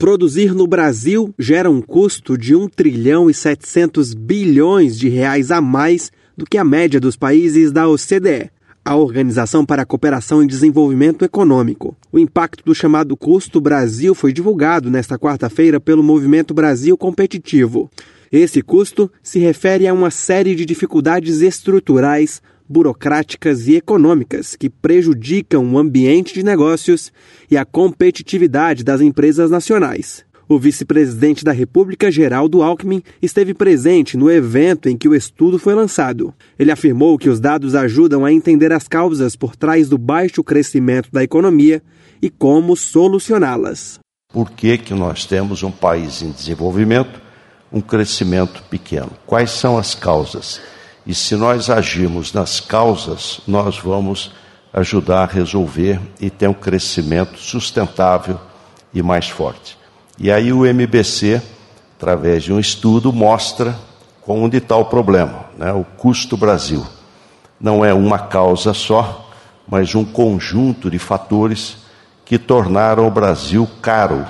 Produzir no Brasil gera um custo de 1 trilhão e 700 bilhões de reais a mais do que a média dos países da OCDE, a Organização para a Cooperação e Desenvolvimento Econômico. O impacto do chamado Custo Brasil foi divulgado nesta quarta-feira pelo Movimento Brasil Competitivo. Esse custo se refere a uma série de dificuldades estruturais burocráticas e econômicas que prejudicam o ambiente de negócios e a competitividade das empresas nacionais. O vice-presidente da República, Geraldo Alckmin, esteve presente no evento em que o estudo foi lançado. Ele afirmou que os dados ajudam a entender as causas por trás do baixo crescimento da economia e como solucioná-las. Por que, que nós temos um país em desenvolvimento, um crescimento pequeno? Quais são as causas? E se nós agirmos nas causas, nós vamos ajudar a resolver e ter um crescimento sustentável e mais forte. E aí o MBC, através de um estudo, mostra onde está o problema, né? o custo Brasil. Não é uma causa só, mas um conjunto de fatores que tornaram o Brasil caro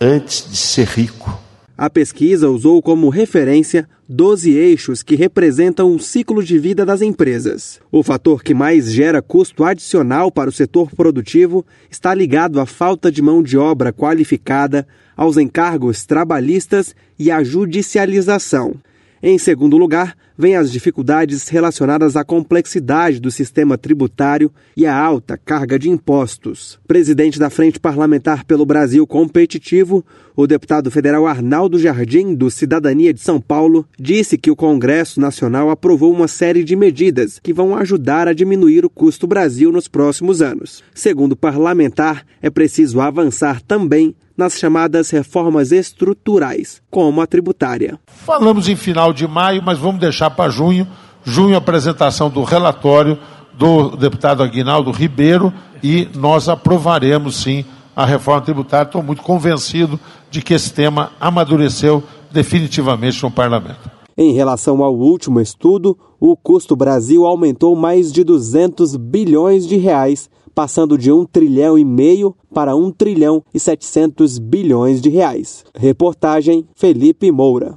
antes de ser rico. A pesquisa usou como referência 12 eixos que representam o ciclo de vida das empresas. O fator que mais gera custo adicional para o setor produtivo está ligado à falta de mão de obra qualificada, aos encargos trabalhistas e à judicialização. Em segundo lugar, vêm as dificuldades relacionadas à complexidade do sistema tributário e à alta carga de impostos. Presidente da Frente Parlamentar pelo Brasil Competitivo, o deputado federal Arnaldo Jardim, do Cidadania de São Paulo, disse que o Congresso Nacional aprovou uma série de medidas que vão ajudar a diminuir o custo Brasil nos próximos anos. Segundo o parlamentar, é preciso avançar também nas chamadas reformas estruturais, como a tributária. Falamos em final de maio, mas vamos deixar para junho. Junho, apresentação do relatório do deputado Aguinaldo Ribeiro e nós aprovaremos sim a reforma tributária. Estou muito convencido de que esse tema amadureceu definitivamente no parlamento. Em relação ao último estudo, o custo Brasil aumentou mais de 200 bilhões de reais passando de 1 trilhão e meio para 1 trilhão e 700 bilhões de reais. Reportagem Felipe Moura.